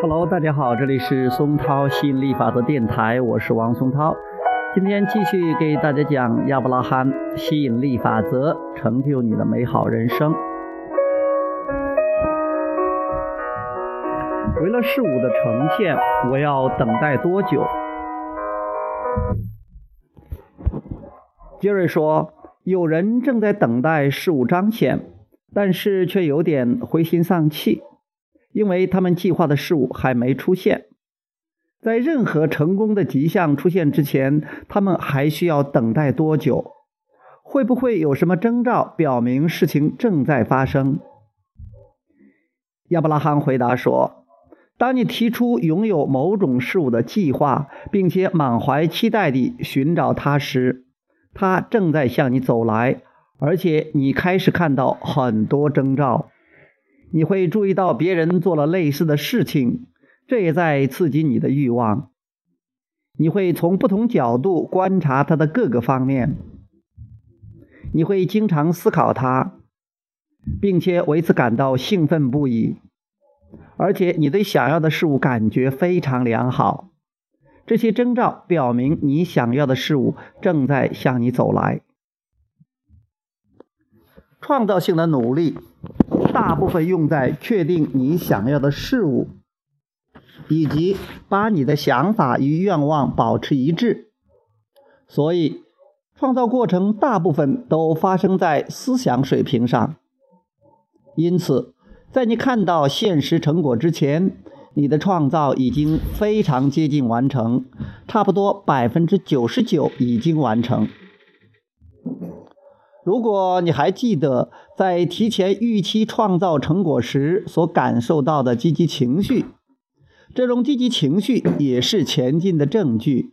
Hello，大家好，这里是松涛吸引力法则电台，我是王松涛。今天继续给大家讲亚伯拉罕吸引力法则，成就你的美好人生。为了事物的呈现，我要等待多久？杰瑞说，有人正在等待事物彰显，但是却有点灰心丧气。因为他们计划的事物还没出现，在任何成功的迹象出现之前，他们还需要等待多久？会不会有什么征兆表明事情正在发生？亚伯拉罕回答说：“当你提出拥有某种事物的计划，并且满怀期待地寻找它时，它正在向你走来，而且你开始看到很多征兆。”你会注意到别人做了类似的事情，这也在刺激你的欲望。你会从不同角度观察它的各个方面，你会经常思考它，并且为此感到兴奋不已。而且你对想要的事物感觉非常良好。这些征兆表明你想要的事物正在向你走来。创造性的努力。大部分用在确定你想要的事物，以及把你的想法与愿望保持一致。所以，创造过程大部分都发生在思想水平上。因此，在你看到现实成果之前，你的创造已经非常接近完成，差不多百分之九十九已经完成。如果你还记得在提前预期创造成果时所感受到的积极情绪，这种积极情绪也是前进的证据。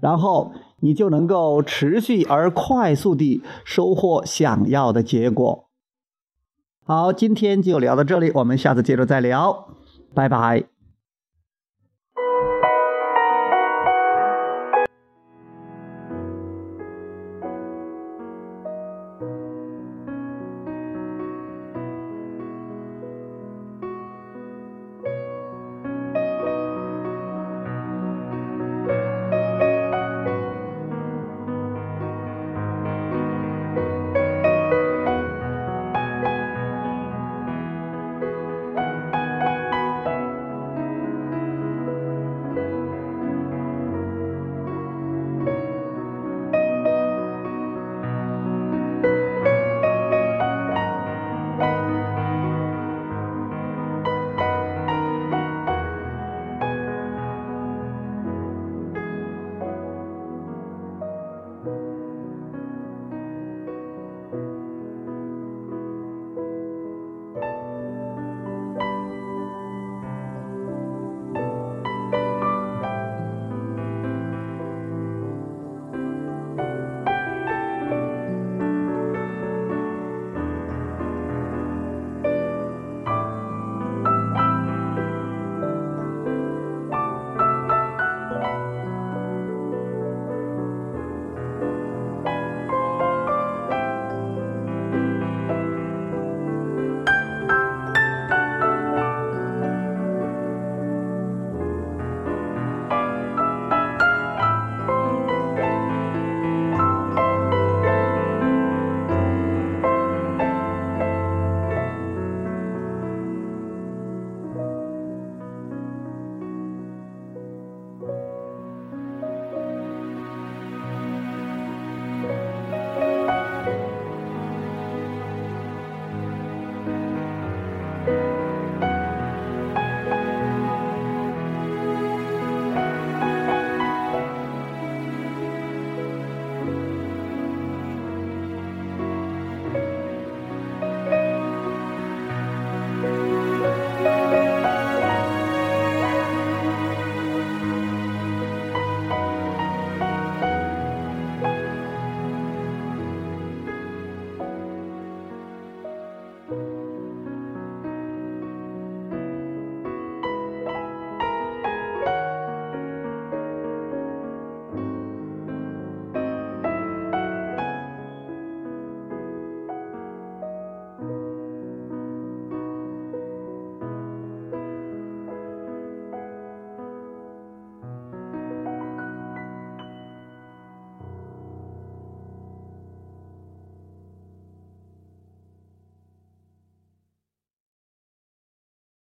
然后你就能够持续而快速地收获想要的结果。好，今天就聊到这里，我们下次接着再聊，拜拜。